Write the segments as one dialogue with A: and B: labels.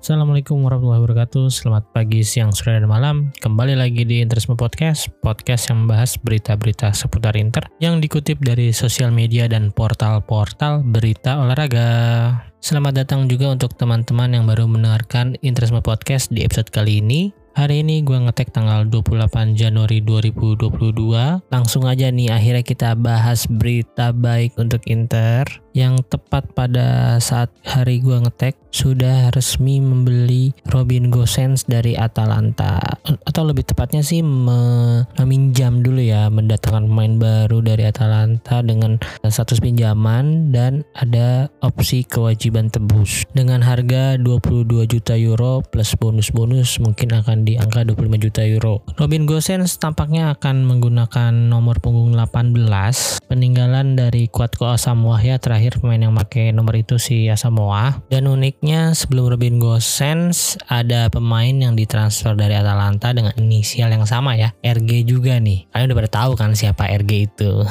A: Assalamualaikum warahmatullahi wabarakatuh. Selamat pagi, siang, sore, dan malam. Kembali lagi di Interisme Podcast Podcast yang membahas berita-berita seputar Inter Yang dikutip dari sosial media dan portal-portal berita olahraga. Selamat datang juga untuk teman-teman yang baru mendengarkan Interisme Podcast di episode kali ini. Hari ini gue ngetek tanggal 28 Januari 2022. Langsung aja nih akhirnya kita bahas berita baik untuk Inter yang tepat pada saat hari gue ngetek sudah resmi membeli Robin Gosens dari Atalanta. Atau lebih tepatnya sih meminjam dulu ya mendatangkan pemain baru dari Atalanta dengan status pinjaman dan ada opsi kewajiban tebus. Dengan harga 22 juta euro plus bonus-bonus mungkin akan di angka 25 juta euro. Robin Gosens tampaknya akan menggunakan nomor punggung 18 peninggalan dari Kuatko Asamoah ya terakhir pemain yang pakai nomor itu si Asamoah. Dan unik Selanjutnya sebelum Robin Gosens ada pemain yang ditransfer dari Atalanta dengan inisial yang sama ya RG juga nih. Kalian udah pada tahu kan siapa RG itu?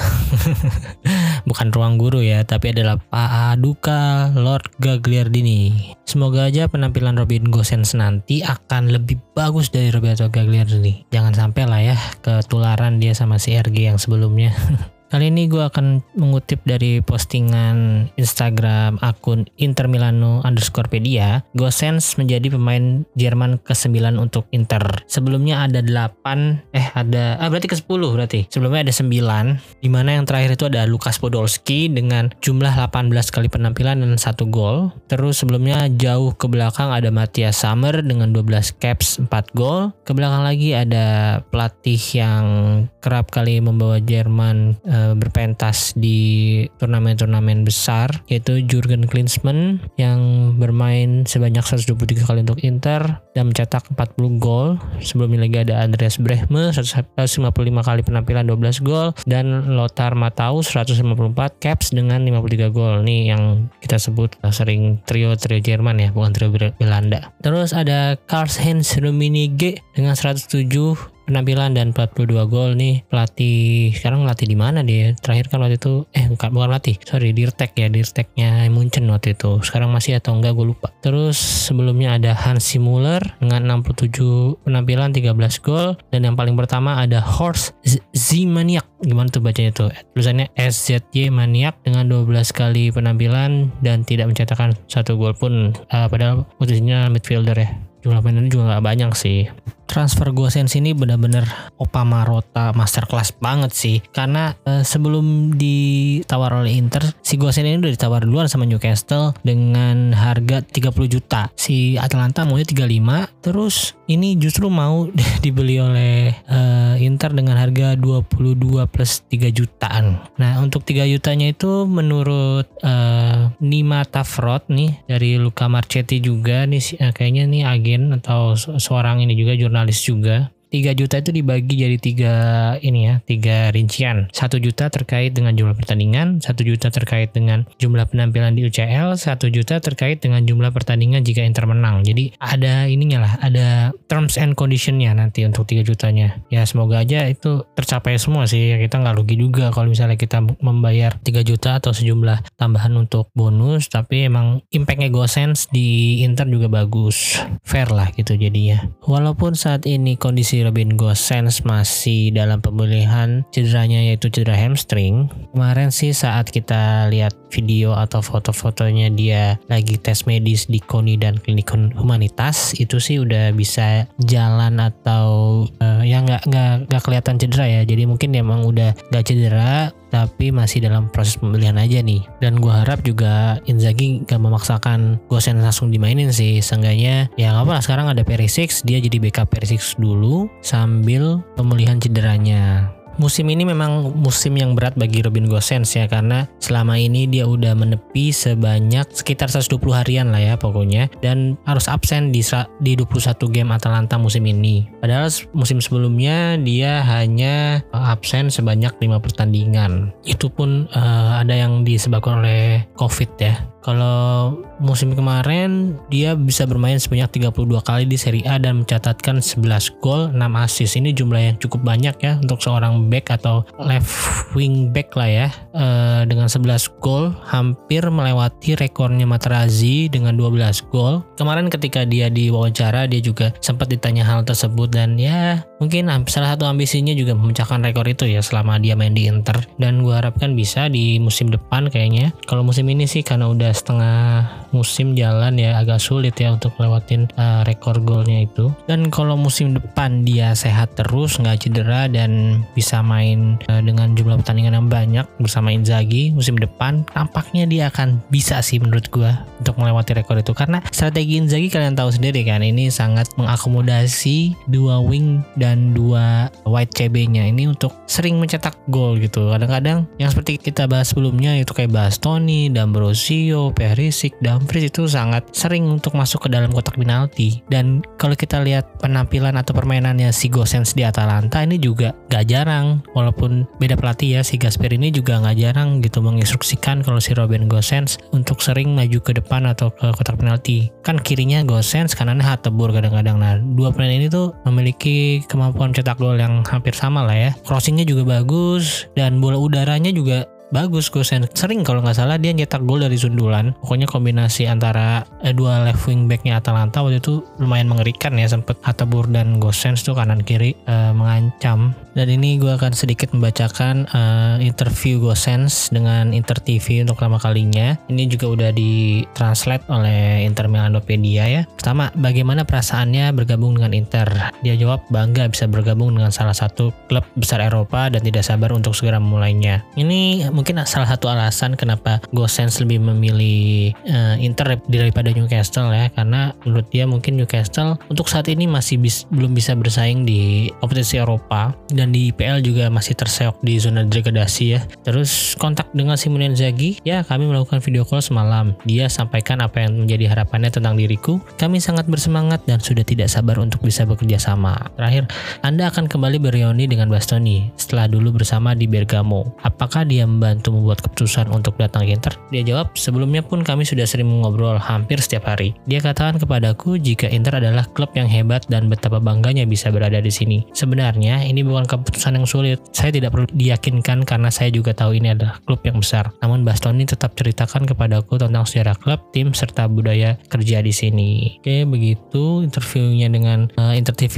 A: Bukan ruang guru ya tapi adalah Pak Duka Lord Gagliardini. Semoga aja penampilan Robin Gosens nanti akan lebih bagus dari Roberto Gagliardini. Jangan sampai lah ya ketularan dia sama si RG yang sebelumnya Kali ini gue akan mengutip dari postingan Instagram akun Inter Milano underscore pedia. Gosens menjadi pemain Jerman ke-9 untuk Inter. Sebelumnya ada 8, eh ada, ah berarti ke-10 berarti. Sebelumnya ada 9, di mana yang terakhir itu ada Lukas Podolski dengan jumlah 18 kali penampilan dan satu gol. Terus sebelumnya jauh ke belakang ada Matthias Sammer dengan 12 caps 4 gol. Ke belakang lagi ada pelatih yang kerap kali membawa Jerman uh, Eh, berpentas di turnamen-turnamen besar yaitu Jurgen Klinsmann yang bermain sebanyak 123 kali untuk Inter dan mencetak 40 gol. Sebelumnya lagi ada Andreas Brehme 155 kali penampilan 12 gol dan Lothar Matthaus 154 caps dengan 53 gol. Nih yang kita sebut sering trio-trio Jerman ya, bukan trio Belanda. Terus ada Karl-Heinz Rummenigge dengan 107 penampilan dan 42 gol nih pelatih sekarang latih di mana dia? Terakhir kan waktu itu eh bukan bukan latih sorry Dirtek ya Dirteknya Munchen waktu itu. Sekarang masih atau enggak gue lupa. Terus sebelumnya ada Hansi Muller dengan 67 penampilan 13 gol. Dan yang paling pertama ada Horst Zimaniak gimana tuh bacanya tuh? Tulisannya SZY Maniak dengan 12 kali penampilan dan tidak mencetakkan satu gol pun. Uh, padahal posisinya midfielder ya. Jumlah pemainnya juga nggak banyak sih transfer Gosens ini benar-benar Opa Marota masterclass banget sih. Karena uh, sebelum ditawar oleh Inter si Gosens ini udah ditawar duluan sama Newcastle dengan harga 30 juta. Si Atalanta maunya 35 terus ini justru mau dibeli oleh uh, Inter dengan harga 22 plus 3 jutaan. Nah untuk 3 jutanya itu menurut uh, Nima Tafrot nih dari Luca Marchetti juga nih kayaknya nih agen atau seorang ini juga jurnal jurnalis juga 3 juta itu dibagi jadi tiga ini ya, tiga rincian. Satu juta terkait dengan jumlah pertandingan, satu juta terkait dengan jumlah penampilan di UCL, satu juta terkait dengan jumlah pertandingan jika Inter menang. Jadi ada ininya lah, ada terms and conditionnya nanti untuk 3 jutanya. Ya semoga aja itu tercapai semua sih. Kita nggak rugi juga kalau misalnya kita membayar 3 juta atau sejumlah tambahan untuk bonus, tapi emang impactnya GoSense di Inter juga bagus, fair lah gitu jadinya. Walaupun saat ini kondisi Robin Gosens masih dalam pemulihan cederanya yaitu cedera hamstring. Kemarin sih saat kita lihat video atau foto-fotonya dia lagi tes medis di KONI dan klinik humanitas itu sih udah bisa jalan atau uh, ya nggak nggak nggak kelihatan cedera ya. Jadi mungkin emang udah nggak cedera tapi masih dalam proses pembelian aja nih. Dan gue harap juga Inzaghi gak memaksakan Gosen langsung dimainin sih. Seenggaknya ya nggak apa-apa sekarang ada Perisic, dia jadi backup Perisic dulu sambil pemulihan cederanya musim ini memang musim yang berat bagi Robin Gosens ya karena selama ini dia udah menepi sebanyak sekitar 120 harian lah ya pokoknya dan harus absen di di 21 game Atalanta musim ini. Padahal musim sebelumnya dia hanya absen sebanyak 5 pertandingan. Itu pun uh, ada yang disebabkan oleh Covid ya. Kalau musim kemarin dia bisa bermain sebanyak 32 kali di Serie A dan mencatatkan 11 gol, 6 assist. Ini jumlah yang cukup banyak ya untuk seorang back atau left wing back lah ya. E, dengan 11 gol hampir melewati rekornya Materazzi dengan 12 gol. Kemarin ketika dia diwawancara dia juga sempat ditanya hal tersebut dan ya mungkin salah satu ambisinya juga memecahkan rekor itu ya selama dia main di Inter dan gue harapkan bisa di musim depan kayaknya. Kalau musim ini sih karena udah setengah musim jalan ya agak sulit ya untuk lewatin uh, rekor golnya itu. Dan kalau musim depan dia sehat terus nggak cedera dan bisa main uh, dengan jumlah pertandingan yang banyak bersama Inzaghi musim depan tampaknya dia akan bisa sih menurut gue untuk melewati rekor itu karena strategi Inzaghi kalian tahu sendiri kan ini sangat mengakomodasi dua wing dan dua wide CB-nya ini untuk sering mencetak gol gitu. Kadang-kadang yang seperti kita bahas sebelumnya itu kayak Bastoni, D'Ambrosio, Perisic, Dumfries itu sangat sering untuk masuk ke dalam kotak penalti. Dan kalau kita lihat penampilan atau permainannya si Gosens di Atalanta ini juga gak jarang. Walaupun beda pelatih ya, si Gasper ini juga gak jarang gitu menginstruksikan kalau si Robin Gosens untuk sering maju ke depan atau ke kotak penalti. Kan kirinya Gosens, kanannya Hatebur kadang-kadang. Nah, dua pemain ini tuh memiliki cetak gol yang hampir sama lah ya. Crossingnya juga bagus dan bola udaranya juga bagus Gosen sering kalau nggak salah dia nyetak gol dari sundulan. Pokoknya kombinasi antara eh, dua left wing backnya Atalanta waktu itu lumayan mengerikan ya sempet Hatabur dan Gosens tuh kanan kiri eh, mengancam. Dan ini gue akan sedikit membacakan eh, interview Gosens dengan Inter TV untuk pertama kalinya. Ini juga udah ditranslate oleh Inter Milanopedia ya. Pertama bagaimana perasaannya bergabung dengan Inter? Dia jawab bangga bisa bergabung dengan salah satu klub besar Eropa dan tidak sabar untuk segera memulainya. Ini mungkin salah satu alasan kenapa Gosens lebih memilih uh, Inter daripada Newcastle ya karena menurut dia mungkin Newcastle untuk saat ini masih bis, belum bisa bersaing di kompetisi Eropa dan di IPL juga masih terseok di zona degradasi ya. Terus kontak dengan Simone Inzaghi, ya kami melakukan video call semalam. Dia sampaikan apa yang menjadi harapannya tentang diriku. Kami sangat bersemangat dan sudah tidak sabar untuk bisa bekerja sama. Terakhir, Anda akan kembali bereuni dengan Bastoni setelah dulu bersama di Bergamo. Apakah dia membantu membuat keputusan untuk datang ke Inter? Dia jawab, sebelumnya pun kami sudah sering mengobrol hampir setiap hari. Dia katakan kepadaku jika Inter adalah klub yang hebat dan betapa bangganya bisa berada di sini. Sebenarnya ini bukan keputusan yang sulit. Saya tidak perlu diyakinkan karena saya juga tahu ini adalah klub yang besar. Namun Bastoni tetap ceritakan kepadaku tentang sejarah klub, tim, serta budaya kerja di sini. Oke, begitu interviewnya dengan uh, Inter TV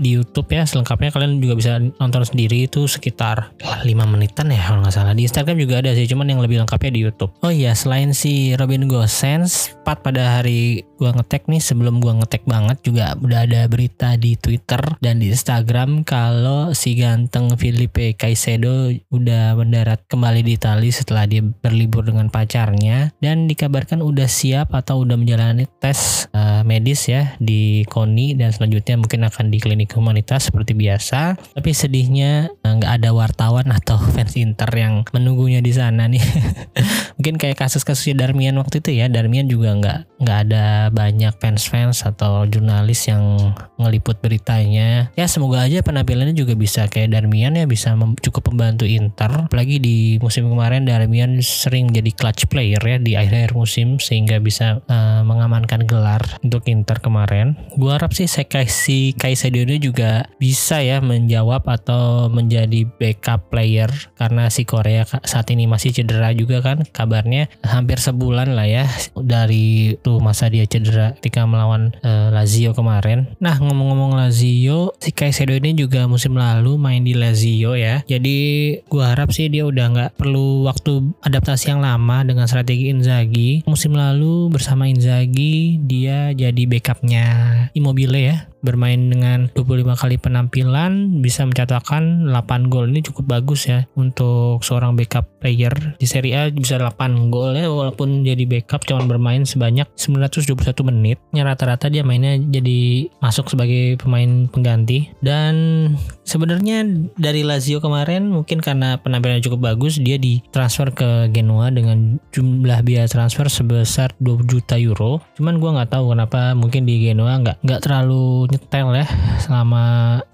A: di YouTube ya. Selengkapnya kalian juga bisa nonton sendiri itu sekitar 5 menitan ya kalau nggak salah di Instagram juga ada sih, cuman yang lebih lengkapnya di YouTube. Oh iya, selain si Robin Gosens, pat pada hari gua ngetek nih sebelum gua ngetek banget juga udah ada berita di Twitter dan di Instagram kalau si ganteng Felipe Caicedo udah mendarat kembali di Italia setelah dia berlibur dengan pacarnya dan dikabarkan udah siap atau udah menjalani tes uh, medis ya di KONI dan selanjutnya mungkin akan di klinik humanitas seperti biasa. Tapi sedihnya eh, nggak uh, ada wartawan atau fans Inter yang menunggunya di sana nih. Mungkin kayak kasus-kasusnya Darmian waktu itu ya. Darmian juga nggak nggak ada banyak fans-fans atau jurnalis yang ngeliput beritanya. Ya semoga aja penampilannya juga bisa kayak Darmian ya bisa mem cukup membantu Inter. Apalagi di musim kemarin Darmian sering jadi clutch player ya di akhir-akhir musim sehingga bisa uh, mengamankan gelar untuk Inter kemarin. Gua harap sih saya si Kaisedo ini juga bisa ya menjawab atau menjadi backup player karena si Korea saat ini masih cedera juga kan kabarnya hampir sebulan lah ya dari tuh masa dia cedera ketika melawan uh, Lazio kemarin. Nah ngomong-ngomong Lazio, si Caicedo ini juga musim lalu main di Lazio ya. Jadi gua harap sih dia udah nggak perlu waktu adaptasi yang lama dengan strategi Inzaghi. Musim lalu bersama Inzaghi dia jadi backupnya Immobile ya bermain dengan 25 kali penampilan bisa mencatatkan 8 gol. Ini cukup bagus ya untuk seorang backup player. Di Serie A bisa 8 gol ya walaupun jadi backup cuma bermain sebanyak 921 menit. Ya rata-rata dia mainnya jadi masuk sebagai pemain pengganti. Dan Sebenarnya dari Lazio kemarin mungkin karena penampilannya cukup bagus dia ditransfer ke Genoa dengan jumlah biaya transfer sebesar 20 juta euro. Cuman gue nggak tahu kenapa mungkin di Genoa nggak nggak terlalu nyetel ya selama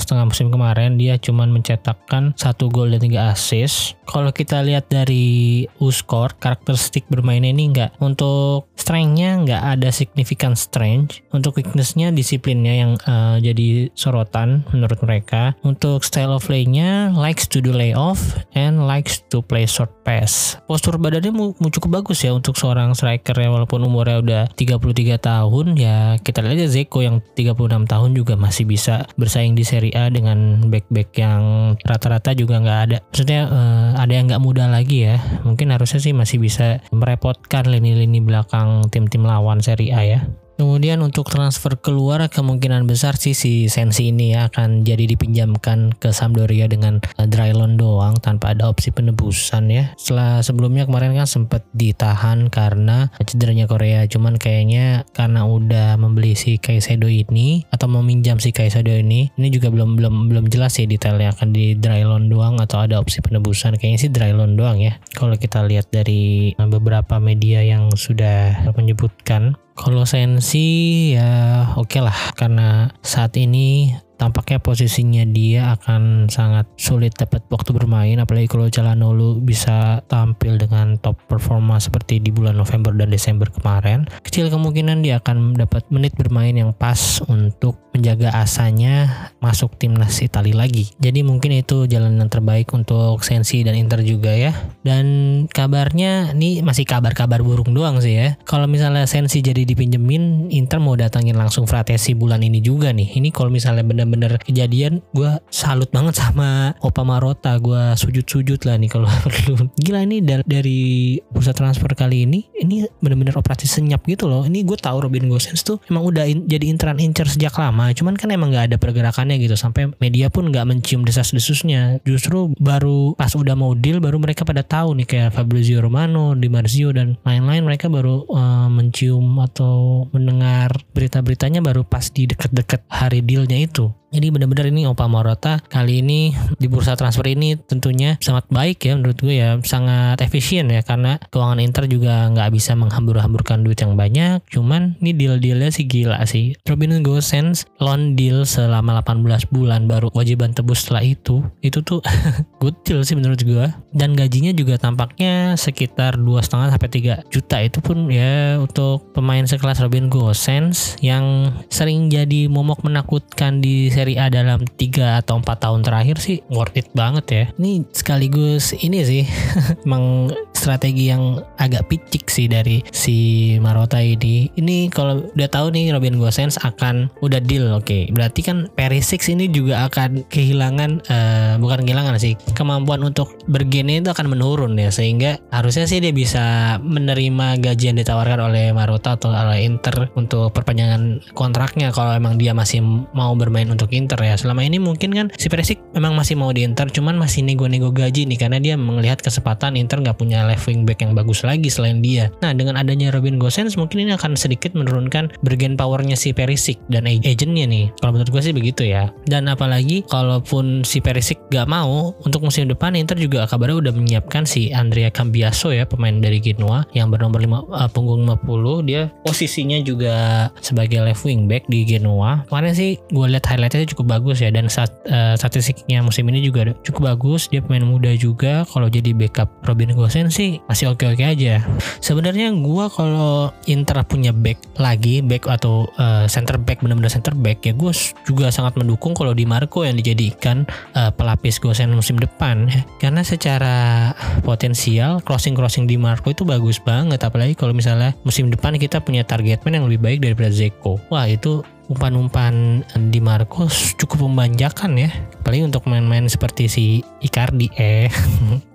A: setengah musim kemarin dia cuman mencetakkan satu gol dan tiga assist. Kalau kita lihat dari U-score karakteristik bermainnya ini nggak untuk strengthnya nggak ada signifikan strength. Untuk weaknessnya disiplinnya yang uh, jadi sorotan menurut mereka. Untuk untuk style of play-nya likes to do layoff and likes to play short pass. Postur badannya mu, mu cukup bagus ya untuk seorang striker ya walaupun umurnya udah 33 tahun ya kita lihat aja Zeko yang 36 tahun juga masih bisa bersaing di Serie A dengan back-back yang rata-rata juga nggak ada. Maksudnya uh, ada yang nggak muda lagi ya. Mungkin harusnya sih masih bisa merepotkan lini-lini belakang tim-tim lawan Serie A ya. Kemudian untuk transfer keluar kemungkinan besar sih si Sensi ini ya akan jadi dipinjamkan ke Sampdoria dengan uh, dry loan doang tanpa ada opsi penebusan ya. Setelah sebelumnya kemarin kan sempat ditahan karena cederanya Korea, cuman kayaknya karena udah membeli si Kaisedo ini atau meminjam si Kaisedo ini, ini juga belum belum belum jelas sih detailnya akan di dry loan doang atau ada opsi penebusan. Kayaknya sih dry loan doang ya. Kalau kita lihat dari uh, beberapa media yang sudah menyebutkan kalau Sensi ya oke okay lah. Karena saat ini tampaknya posisinya dia akan sangat sulit dapat waktu bermain apalagi kalau Calhanoglu bisa tampil dengan top performa seperti di bulan November dan Desember kemarin. Kecil kemungkinan dia akan dapat menit bermain yang pas untuk menjaga asanya masuk timnas Italia lagi. Jadi mungkin itu jalan yang terbaik untuk Sensi dan Inter juga ya. Dan kabarnya ini masih kabar-kabar burung doang sih ya. Kalau misalnya Sensi jadi dipinjemin Inter mau datangin langsung Fratesi bulan ini juga nih. Ini kalau misalnya benar bener kejadian gue salut banget sama Opa Marota. Gue sujud-sujud lah nih kalau perlu gila ini dari, bursa transfer kali ini ini bener-bener operasi senyap gitu loh. Ini gue tahu Robin Gosens tuh emang udah in, jadi intern incer sejak lama cuman kan emang nggak ada pergerakannya gitu. Sampai media pun nggak mencium desas-desusnya. Justru baru pas udah mau deal baru mereka pada tahu nih kayak Fabrizio Romano, Di Marzio dan lain-lain. Mereka baru uh, mencium atau mendengar berita-beritanya baru pas di deket-deket hari dealnya itu jadi benar-benar ini Opa Morata kali ini di bursa transfer ini tentunya sangat baik ya menurut gue ya sangat efisien ya karena keuangan Inter juga nggak bisa menghambur-hamburkan duit yang banyak. Cuman ini deal-dealnya sih gila sih. Robin Gosens loan deal selama 18 bulan baru wajiban tebus setelah itu itu tuh good deal sih menurut gue. Dan gajinya juga tampaknya sekitar dua setengah sampai 3 juta itu pun ya untuk pemain sekelas Robin Gosens yang sering jadi momok menakutkan di Serie A dalam 3 atau 4 tahun terakhir sih worth it banget ya. Ini sekaligus ini sih emang strategi yang agak picik sih dari si Marota ini. Ini kalau udah tahu nih Robin Gosens akan udah deal oke. Okay. Berarti kan Perisic ini juga akan kehilangan uh, bukan kehilangan sih kemampuan untuk bergene itu akan menurun ya sehingga harusnya sih dia bisa menerima gaji yang ditawarkan oleh Marota atau oleh Inter untuk perpanjangan kontraknya kalau emang dia masih mau bermain untuk Inter ya. Selama ini mungkin kan si Perisic memang masih mau di Inter, cuman masih nego-nego gaji nih karena dia melihat kesempatan Inter nggak punya left wing back yang bagus lagi selain dia. Nah dengan adanya Robin Gosens mungkin ini akan sedikit menurunkan bergen powernya si Perisic dan agentnya nih. Kalau menurut gue sih begitu ya. Dan apalagi kalaupun si Perisic gak mau untuk musim depan Inter juga kabarnya udah menyiapkan si Andrea Cambiaso ya pemain dari Genoa yang bernomor 5 uh, eh, punggung 50 dia posisinya juga sebagai left wing back di Genoa. Kemarin sih gue lihat highlightnya cukup bagus ya dan saat uh, statistiknya musim ini juga cukup bagus. Dia pemain muda juga. Kalau jadi backup Robin Gosens sih masih oke-oke aja. Sebenarnya gue kalau Inter punya back lagi back atau uh, center back benar-benar center back ya gue juga sangat mendukung kalau di Marco yang dijadikan uh, pelapis Gosens musim depan. Karena secara potensial crossing crossing di Marco itu bagus banget. Apalagi kalau misalnya musim depan kita punya target man yang lebih baik daripada Zeko wah itu umpan-umpan di Marcos cukup memanjakan ya. Apalagi untuk main-main seperti si Icardi eh.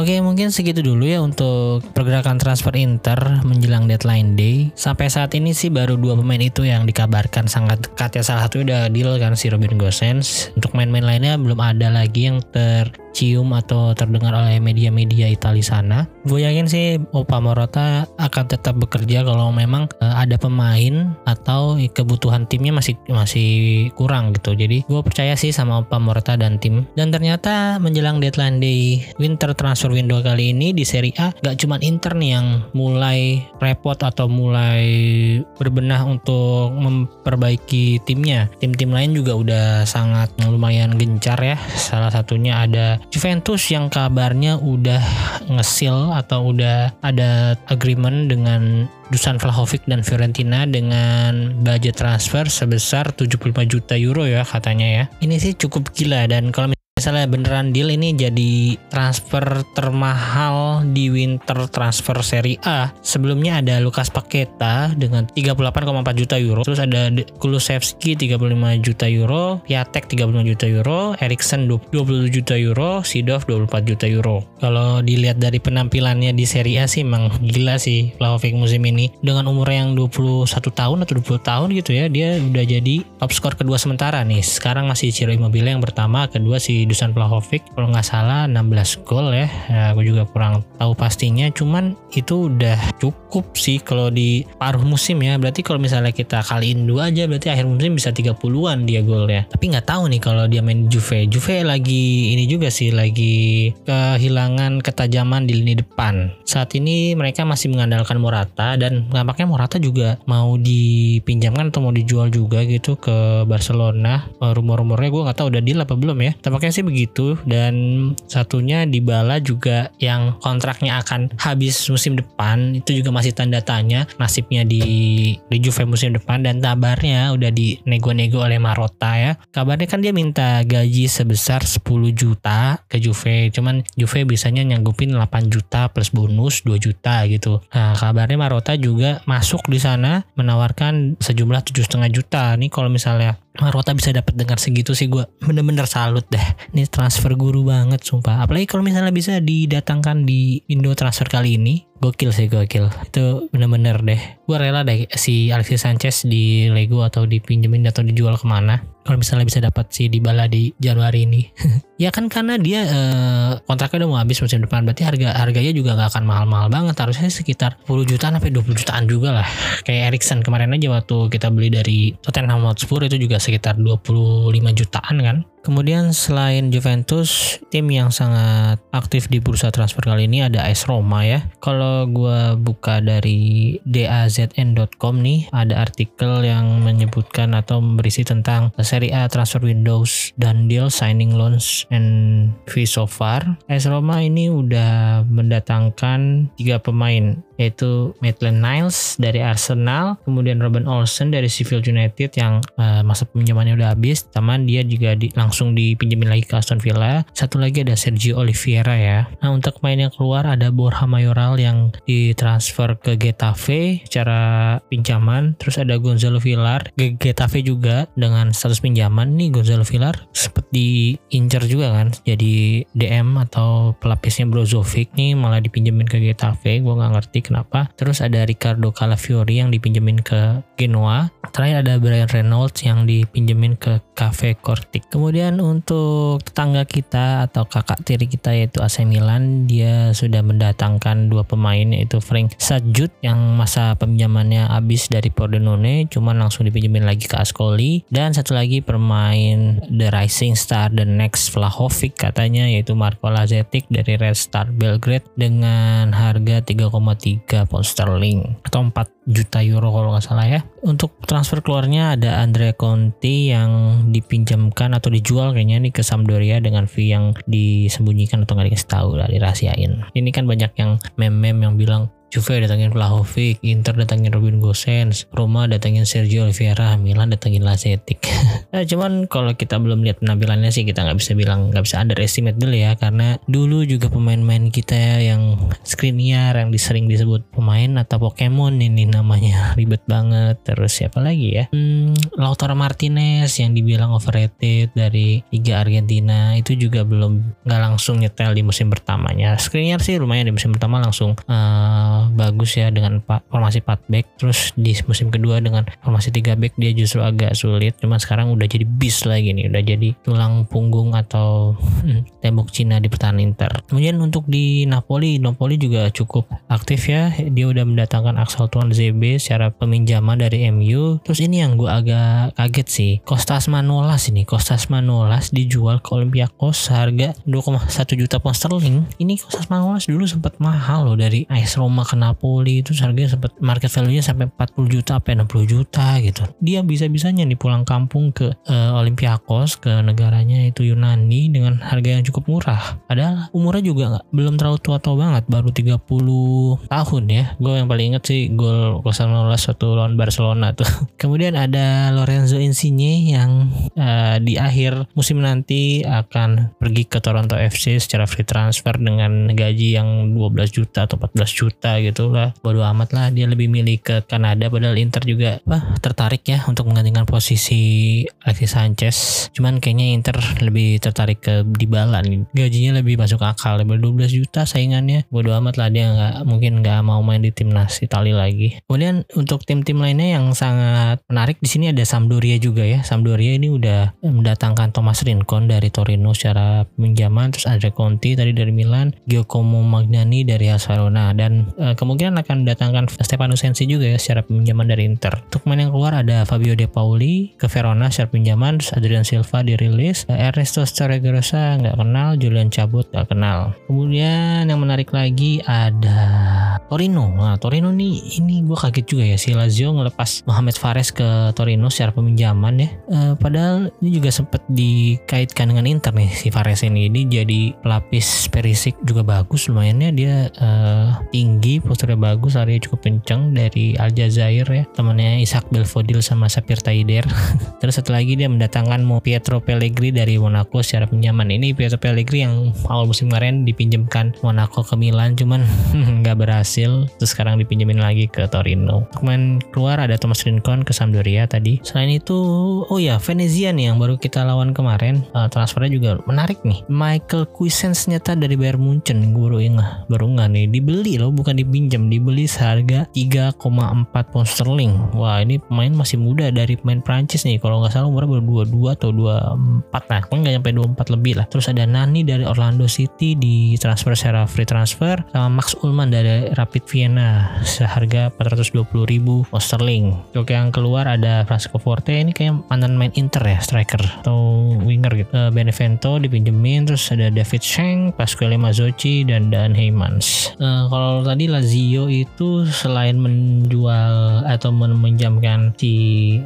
A: Oke mungkin segitu dulu ya untuk pergerakan transfer Inter menjelang deadline day. Sampai saat ini sih baru dua pemain itu yang dikabarkan sangat dekat ya. Salah satu udah deal kan si Robin Gosens. Untuk main-main lainnya belum ada lagi yang ter tercium atau terdengar oleh media-media Italia sana. Gue yakin sih Opa Morata akan tetap bekerja kalau memang uh, ada pemain atau kebutuhan timnya masih masih kurang gitu. Jadi gue percaya sih sama Opa Morata dan tim. Dan ternyata menjelang deadline day winter transfer window kali ini di Serie A gak cuma Inter nih yang mulai repot atau mulai berbenah untuk memperbaiki timnya. Tim-tim lain juga udah sangat lumayan gencar ya. Salah satunya ada Juventus yang kabarnya udah ngesil atau udah ada agreement dengan Dusan Vlahovic dan Fiorentina dengan budget transfer sebesar 75 juta euro ya katanya ya. Ini sih cukup gila dan kalau misalnya beneran deal ini jadi transfer termahal di winter transfer Serie A. Sebelumnya ada Lukas Paketa dengan 38,4 juta euro, terus ada Kulusevski 35 juta euro, Piatek 35 juta euro, Erikson 20 juta euro, Sidov 24 juta euro. Kalau dilihat dari penampilannya di Serie A sih emang gila sih Vlahovic musim ini dengan umur yang 21 tahun atau 20 tahun gitu ya, dia udah jadi top skor kedua sementara nih. Sekarang masih Ciro Immobile yang pertama, kedua si Dusan Vlahovic kalau nggak salah 16 gol ya. ya aku juga kurang tahu pastinya cuman itu udah cukup sih kalau di paruh musim ya. Berarti kalau misalnya kita kaliin dua aja berarti akhir musim bisa 30-an dia gol ya. Tapi nggak tahu nih kalau dia main Juve. Juve lagi ini juga sih lagi kehilangan ketajaman di lini depan. Saat ini mereka masih mengandalkan Morata dan nampaknya Morata juga mau dipinjamkan atau mau dijual juga gitu ke Barcelona. Rumor-rumornya gue nggak tahu udah deal apa belum ya. Tampaknya sih begitu. Dan satunya di Bala juga yang kontraknya akan habis musim depan. Itu juga tanda tanya nasibnya di di Juve musim depan dan kabarnya udah dinego-nego oleh Marotta ya kabarnya kan dia minta gaji sebesar 10 juta ke Juve cuman Juve bisanya nyanggupin 8 juta plus bonus 2 juta gitu nah kabarnya Marotta juga masuk di sana menawarkan sejumlah tujuh setengah juta nih kalau misalnya Marota bisa dapat dengar segitu sih gue bener-bener salut deh. Ini transfer guru banget sumpah. Apalagi kalau misalnya bisa didatangkan di Indo transfer kali ini. Gokil sih gokil. Itu bener-bener deh. Gue rela deh si Alexis Sanchez di Lego atau dipinjemin atau dijual ke mana kalau misalnya bisa dapat si Dybala di Januari ini. ya kan karena dia eh, kontraknya udah mau habis musim depan berarti harga harganya juga gak akan mahal-mahal banget harusnya sekitar 10 jutaan sampai 20 jutaan juga lah. Kayak Erikson kemarin aja waktu kita beli dari Tottenham Hotspur itu juga sekitar 25 jutaan kan. Kemudian selain Juventus, tim yang sangat aktif di bursa transfer kali ini ada AS Roma ya. Kalau gue buka dari dazn.com nih, ada artikel yang menyebutkan atau berisi tentang Serie A transfer windows dan deal signing loans and fee so far. AS Roma ini udah mendatangkan tiga pemain yaitu Maitland Niles dari Arsenal, kemudian Robin Olsen dari Sheffield United yang uh, masa pinjamannya udah habis, teman dia juga di, langsung dipinjemin lagi ke Aston Villa. Satu lagi ada Sergio Oliveira ya. Nah untuk main yang keluar ada Borja Mayoral yang ditransfer ke Getafe secara pinjaman, terus ada Gonzalo Villar ke Getafe juga dengan pinjaman nih Gonzalo Villar sempat diincar juga kan jadi DM atau pelapisnya Brozovic nih malah dipinjemin ke Getafe gue nggak ngerti kenapa. Terus ada Ricardo Calafiori yang dipinjemin ke Genoa. Terakhir ada Brian Reynolds yang dipinjemin ke Cafe Cortic. Kemudian untuk tetangga kita atau kakak tiri kita yaitu AC Milan, dia sudah mendatangkan dua pemain yaitu Frank Sajut yang masa pinjamannya habis dari Pordenone, cuman langsung dipinjemin lagi ke Ascoli dan satu lagi pemain The Rising Star the Next Vlahovic katanya yaitu Marco Lazetic dari Red Star Belgrade dengan harga 3,3 3 pound sterling atau 4 juta euro kalau nggak salah ya. Untuk transfer keluarnya ada Andre Conti yang dipinjamkan atau dijual kayaknya nih ke Sampdoria dengan fee yang disembunyikan atau nggak dikasih tahu lah dirahasiain. Ini kan banyak yang meme-meme yang bilang Juve datangin Vlahovic, Inter datangin Robin Gosens, Roma datangin Sergio Oliveira, Milan datangin Lazetic. nah, cuman kalau kita belum lihat penampilannya sih kita nggak bisa bilang nggak bisa underestimate dulu ya karena dulu juga pemain-pemain kita yang Skriniar yang disering disebut pemain atau Pokemon ini namanya ribet banget. Terus siapa lagi ya? Hmm, Lautaro Martinez yang dibilang overrated dari Liga Argentina itu juga belum nggak langsung nyetel di musim pertamanya. Skriniar sih lumayan di musim pertama langsung uh, bagus ya dengan formasi 4 back. Terus di musim kedua dengan formasi 3 back dia justru agak sulit. Cuma sekarang udah jadi bis lagi nih udah jadi tulang punggung atau hmm, tembok Cina di pertahanan Inter. Kemudian untuk di Napoli Napoli juga cukup aktif ya. Dia udah mendatangkan Axel Tuan ZB secara peminjaman dari MU terus ini yang gue agak kaget sih Kostas Manolas ini. Kostas Manolas dijual ke Olympiakos harga 2,1 juta pound sterling. Ini Kostas Manolas dulu sempat mahal loh dari AS Roma ke Napoli itu harganya sempat market value-nya sampai 40 juta sampai 60 juta gitu. Dia bisa-bisanya nih pulang kampung ke uh, Olympiakos ke negaranya itu Yunani dengan harga yang cukup murah. Padahal umurnya juga nggak belum terlalu tua-tua banget baru 30 tahun ya. Gue yang paling inget sih gol Kostas Manolas satu lawan Barcelona tuh. Kemudian ada Lorenzo Insigne yang uh, di akhir musim nanti akan pergi ke Toronto FC secara free transfer dengan gaji yang 12 juta atau 14 juta gitu lah bodo amat lah dia lebih milih ke Kanada padahal Inter juga apa tertarik ya untuk menggantikan posisi Alexis Sanchez. Cuman kayaknya Inter lebih tertarik ke Dybala nih. Gajinya lebih masuk akal lebih 12 juta saingannya. Bodo amat lah dia nggak mungkin nggak mau main di timnas Italia lagi. Kemudian untuk tim-tim lainnya yang sangat menarik di sini ada Sampdoria juga ya. Sampdoria ini udah mendatangkan Thomas Rincon dari Torino secara pinjaman terus ada Conti tadi dari Milan Giacomo Magnani dari Barcelona dan uh, kemungkinan akan mendatangkan Stefano Sensi juga ya secara pinjaman dari Inter. Untuk pemain yang keluar ada Fabio De Pauli ke Verona secara pinjaman, Adrian Silva dirilis, uh, Ernesto Starregrosa nggak kenal, Julian Cabut nggak kenal. Kemudian yang menarik lagi ada Torino. Nah, Torino nih ini gue kaget juga ya si Lazio ngelepas Mohamed Fares ke Torino secara peminjaman ya. Uh, padahal ini juga sempat dikaitkan dengan Inter nih si Fares ini. Ini jadi pelapis Perisik juga bagus lumayan ya dia uh, tinggi, posturnya bagus, larinya cukup kenceng dari Aljazair ya. Temannya Ishak Belfodil sama Sapir Taider. Terus satu lagi dia mendatangkan Mo Pietro Pellegrini dari Monaco secara pinjaman. Ini Pietro Pellegrini yang awal musim kemarin dipinjamkan Monaco ke Milan cuman nggak berhasil. Terus sekarang dipinjemin lagi ke Torino. Main keluar ada Thomas Rincon ke Sampdoria tadi. Selain itu oh ya Venezia nih yang baru kita lawan kemarin. Uh, transfernya juga menarik nih. Michael Cuisance nyata dari Bayern Munchen. Gue baru ingat baru nggak nih? Dibeli loh bukan dipinjam dibeli seharga 3,4 pound sterling wah ini pemain masih muda dari pemain Prancis nih kalau nggak salah umurnya baru 22 atau 24 nah kan nggak sampai 24 lebih lah terus ada Nani dari Orlando City di transfer secara free transfer sama Max Ullman dari Rapid Vienna seharga 420 ribu sterling. Oke yang keluar ada Francisco Forte ini kayak mantan main Inter ya striker atau winger gitu. Uh, Benevento dipinjemin terus ada David Schenk, Pasquale Mazzocchi dan Dan Heymans. Uh, kalau tadi Lazio itu selain menjual atau meminjamkan si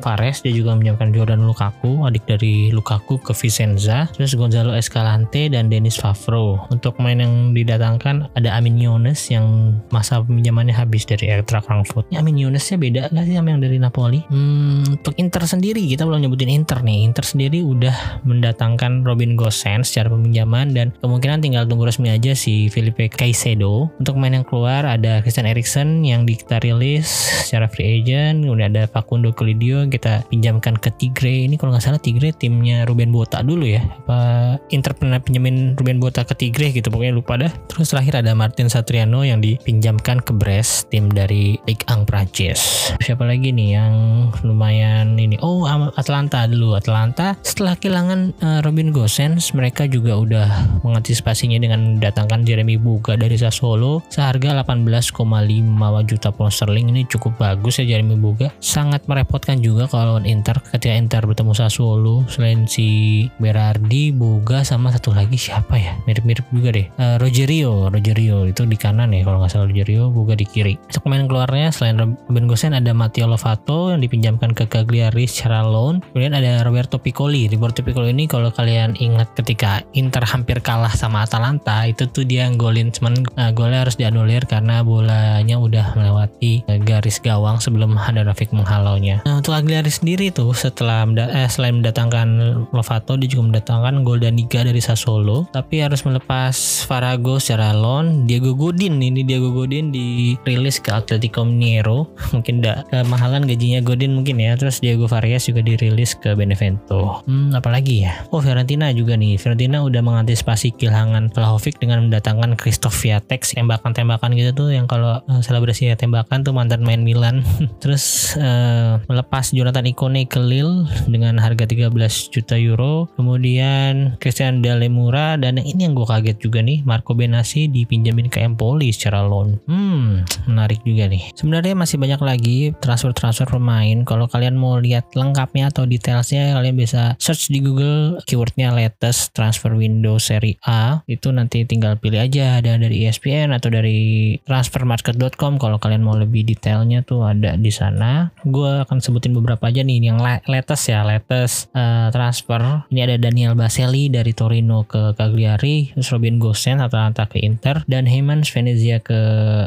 A: Fares dia juga menjamkan Jordan Lukaku adik dari Lukaku ke Vicenza terus Gonzalo Escalante dan Dennis Favro untuk main yang didatangkan ada Amin Yones yang masa pinjamannya habis dari Eintracht Frankfurt. Ya, Amin Yunusnya beda nggak sih sama yang dari Napoli? Hmm, untuk Inter sendiri kita belum nyebutin Inter nih. Inter sendiri udah mendatangkan Robin Gosens secara peminjaman dan kemungkinan tinggal tunggu resmi aja si Felipe Caicedo. Untuk main yang keluar ada Christian Eriksen yang kita rilis secara free agent. Udah ada Facundo Colidio yang kita pinjamkan ke Tigre. Ini kalau nggak salah Tigre timnya Ruben Bota dulu ya. Apa Inter pernah pinjamin Ruben Bota ke Tigre gitu pokoknya lupa dah. Terus terakhir ada Martin Satriano yang dipinjam dikirimkan ke Brest tim dari Ligue 1 Prancis. Siapa lagi nih yang lumayan ini? Oh, Atlanta dulu. Atlanta setelah kehilangan uh, Robin Gosens, mereka juga udah mengantisipasinya dengan mendatangkan Jeremy Buga dari Sassuolo seharga 18,5 juta pound sterling. Ini cukup bagus ya Jeremy Buga. Sangat merepotkan juga kalau Inter ketika Inter bertemu Sassuolo selain si Berardi, Buga sama satu lagi siapa ya? Mirip-mirip juga deh. Uh, Rogerio, Rogerio itu di kanan ya kalau nggak salah Rogerio buka di kiri. Untuk pemain keluarnya selain Robin Gosens ada Matteo Lovato yang dipinjamkan ke Cagliari secara loan. Kemudian ada Roberto Piccoli. Roberto Piccoli ini kalau kalian ingat ketika Inter hampir kalah sama Atalanta itu tuh dia golin cuman uh, golnya harus dianulir karena bolanya udah melewati garis gawang sebelum Handanovic menghalaunya. Nah untuk Cagliari sendiri tuh setelah eh, selain mendatangkan Lovato dia juga mendatangkan gol Daniga dari Sassuolo. Tapi harus melepas Farago secara loan Diego Godin. Ini Diego Godin Godin dirilis ke Atletico Mineiro. Mungkin tidak kemahalan gajinya Godin mungkin ya. Terus Diego Farias juga dirilis ke Benevento. Hmm apalagi ya? Oh Fiorentina juga nih. Fiorentina udah mengantisipasi kehilangan Vlahovic dengan mendatangkan Christoph Viatek tembakan-tembakan gitu tuh yang kalau uh, selebrasi tembakan tuh mantan main Milan. Terus uh, melepas Jonathan Ikone ke Lille dengan harga 13 juta euro. Kemudian Christian Dalemura dan ini yang gue kaget juga nih Marco Benassi dipinjamin ke Empoli secara loan. Hmm menarik juga nih. Sebenarnya masih banyak lagi transfer-transfer pemain. Kalau kalian mau lihat lengkapnya atau detailsnya kalian bisa search di Google keywordnya latest transfer window seri A. Itu nanti tinggal pilih aja. Ada dari ESPN atau dari transfermarket.com kalau kalian mau lebih detailnya tuh ada di sana. Gue akan sebutin beberapa aja nih yang latest ya latest uh, transfer. Ini ada Daniel Baselli dari Torino ke Cagliari terus Robin Gosens Atalanta ke Inter dan Heyman Venezia ke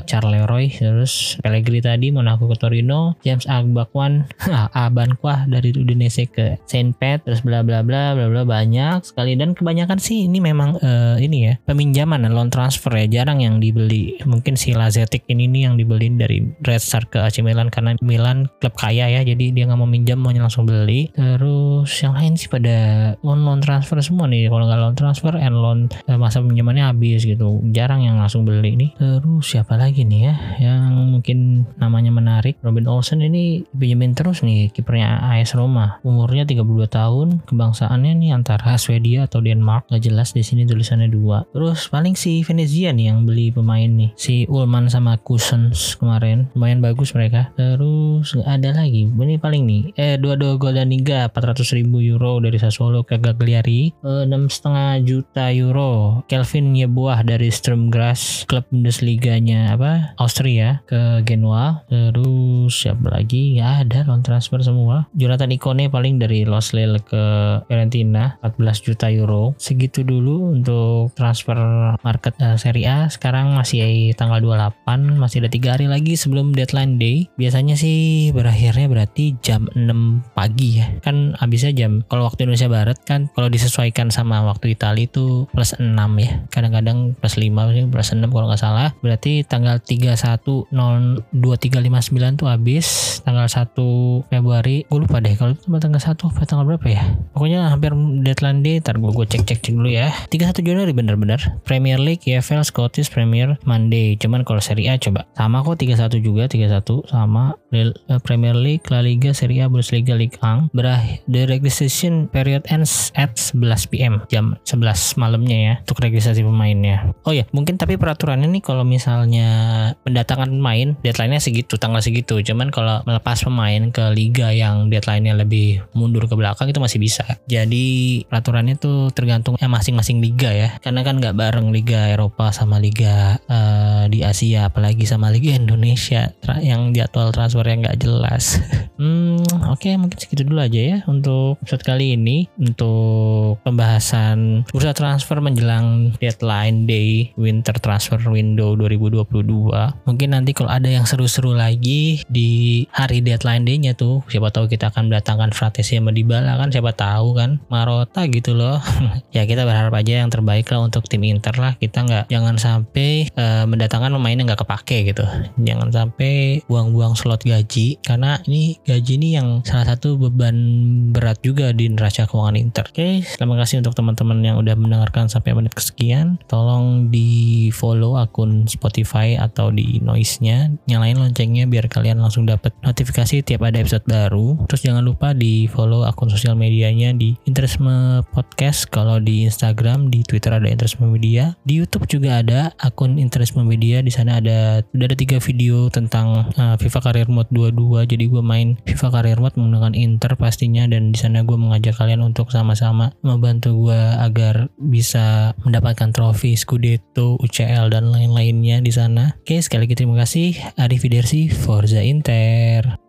A: Charleroi terus Pellegrini tadi Monaco ke Torino James Agbakwan Abankwah dari Udinese ke Saint Pat terus bla bla bla bla bla banyak sekali. Dan kebanyakan sih ini memang uh, ini ya peminjaman loan transfer ya jarang yang dibeli. Mungkin si Lazetic ini nih yang dibeli dari Red Star ke AC Milan karena Milan klub kaya ya jadi dia nggak mau minjam mau langsung beli. Terus yang lain sih pada loan loan transfer semua nih kalau nggak loan transfer and loan eh, masa pinjamannya habis gitu jarang yang langsung beli nih. Terus siapa lagi nih ya yang mungkin namanya menarik Robin Olsen ini pinjemin terus nih kipernya AS Roma. Umurnya 32 tahun kebangsaannya nih antara Swedia atau Denmark nggak jelas di sini tulisannya dua. Terus paling si Venezia nih yang beli pemain nih si Ulman sama Cousins kemarin. Lumayan bagus mereka. Terus ada lagi. Ini paling nih. Eh dua dua gol dan tiga. 400 ribu euro dari Sassuolo ke Gagliari. Eh, enam setengah juta euro. Kelvin Yebuah dari Sturmgrass klub Bundesliga-nya apa Austria ke Genoa. Terus siapa lagi? Ya ada loan transfer semua. Jonathan Ikone paling dari Los Lille ke Fiorentina 14 juta euro. Segitu dulu untuk transfer market uh, Serie A. Sekarang masih tanggal 28 masih ada tiga hari lagi sebelum deadline day. Biasanya sih berakhirnya berarti jam 6 pagi ya. Kan habisnya jam kalau waktu Indonesia Barat kan kalau disesuaikan sama waktu Italia itu plus 6 ya. Kadang-kadang plus 5 plus 6 kalau nggak salah. Berarti tanggal 31 2359 tuh habis. Tanggal 1 Februari gue lupa deh kalau itu tanggal 1 tanggal berapa ya? Pokoknya hampir deadline day ntar gue cek cek cek dulu ya. 31 Januari bener-bener. Premier League EFL Scottish Premier Monday cuman kalau Serie A coba. Sama kok 31 juga 31 sama eh, Premier League La Liga Serie A Bundesliga Ligue 1 berakhir the registration period ends at 11 PM jam 11 malamnya ya untuk registrasi pemainnya. Oh ya mungkin tapi peraturannya nih kalau misalnya mendatangkan pemain deadline-nya segitu tanggal segitu. Cuman kalau melepas pemain ke liga yang deadline-nya lebih mundur ke belakang itu masih bisa. Jadi peraturannya tuh tergantung ya masing-masing liga ya. Karena kan nggak bareng liga Eropa sama liga uh, di Asia apalagi sama liga Indonesia yang jadwal transfernya nggak jelas. Hmm oke okay, mungkin segitu dulu aja ya untuk episode kali ini untuk pembahasan bursa transfer menjelang deadline day winter transfer window 2022 mungkin nanti kalau ada yang seru-seru lagi di hari deadline day-nya tuh siapa tahu kita akan mendatangkan Fratesi sama Dybala kan siapa tahu kan Marota gitu loh. Ya kita berharap aja yang terbaik lah untuk tim Inter lah. Kita nggak jangan sampai uh, mendatangkan pemain yang nggak kepake gitu. Jangan sampai buang-buang slot gaji karena ini gaji ini yang salah satu beban berat juga di neraca keuangan Inter. Oke terima kasih untuk teman-teman yang udah mendengarkan sampai menit kesekian. Tolong di follow akun Spotify atau di noise-nya. Nyalain loncengnya biar kalian langsung dapat notifikasi tiap ada episode baru. Terus jangan lupa di follow akun sosial medianya di Interisme Podcast. Kalau di Instagram di Twitter ada Interisme Media. Di YouTube juga ada akun Interisme Media di sana ada udah ada tiga video tentang uh, FIFA Career Mode 22 jadi gue main FIFA Career Mode menggunakan Inter pastinya dan di sana gue mengajak kalian untuk sama-sama membantu gue agar bisa mendapatkan trofi Scudetto, UCL dan lain-lainnya di sana. Oke, sekali lagi terima kasih. Arrivederci, Forza Inter.